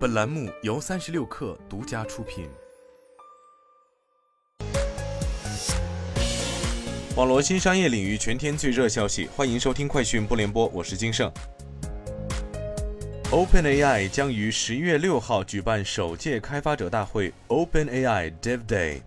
本栏目由三十六氪独家出品。网络新商业领域全天最热消息，欢迎收听快讯不联播，我是金盛。OpenAI 将于十月六号举办首届开发者大会 OpenAI Dev Day。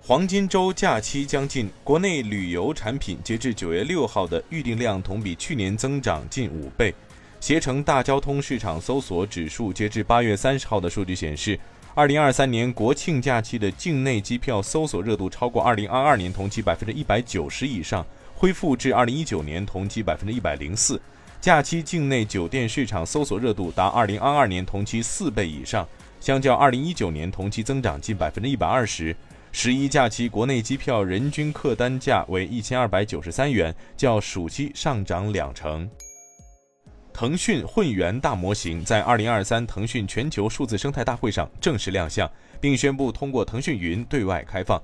黄金周假期将近，国内旅游产品截至九月六号的预订量同比去年增长近五倍。携程大交通市场搜索指数截至八月三十号的数据显示，二零二三年国庆假期的境内机票搜索热度超过二零二二年同期百分之一百九十以上，恢复至二零一九年同期百分之一百零四。假期境内酒店市场搜索热度达二零二二年同期四倍以上，相较二零一九年同期增长近百分之一百二十。十一假期国内机票人均客单价为一千二百九十三元，较暑期上涨两成。腾讯混元大模型在二零二三腾讯全球数字生态大会上正式亮相，并宣布通过腾讯云对外开放。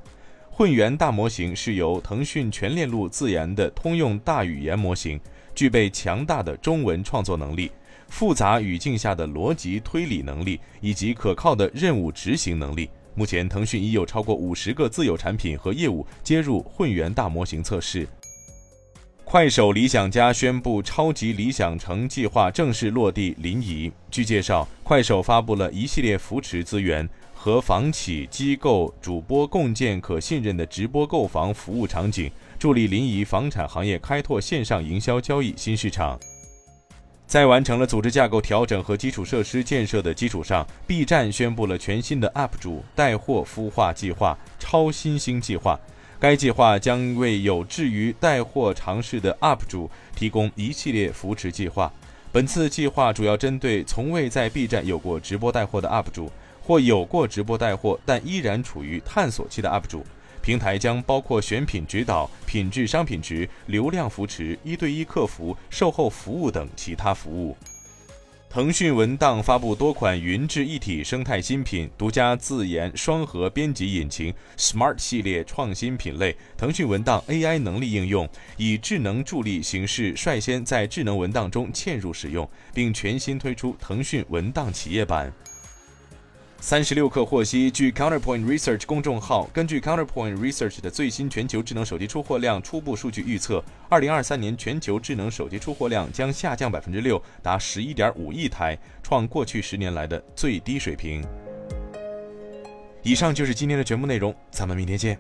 混元大模型是由腾讯全链路自研的通用大语言模型，具备强大的中文创作能力、复杂语境下的逻辑推理能力以及可靠的任务执行能力。目前，腾讯已有超过五十个自有产品和业务接入混元大模型测试。快手理想家宣布，超级理想城计划正式落地临沂。据介绍，快手发布了一系列扶持资源，和房企、机构、主播共建可信任的直播购房服务场景，助力临沂房产行业开拓线上营销交易新市场。在完成了组织架构调整和基础设施建设的基础上，B 站宣布了全新的 UP 主带货孵化计划——超新星计划。该计划将为有志于带货尝试的 UP 主提供一系列扶持计划。本次计划主要针对从未在 B 站有过直播带货的 UP 主，或有过直播带货但依然处于探索期的 UP 主。平台将包括选品指导、品质商品值、流量扶持、一对一客服、售后服务等其他服务。腾讯文档发布多款云智一体生态新品，独家自研双核编辑引擎，Smart 系列创新品类，腾讯文档 AI 能力应用，以智能助力形式率先在智能文档中嵌入使用，并全新推出腾讯文档企业版。三十六氪获悉，据 Counterpoint Research 公众号，根据 Counterpoint Research 的最新全球智能手机出货量初步数据预测，二零二三年全球智能手机出货量将下降百分之六，达十一点五亿台，创过去十年来的最低水平。以上就是今天的全部内容，咱们明天见。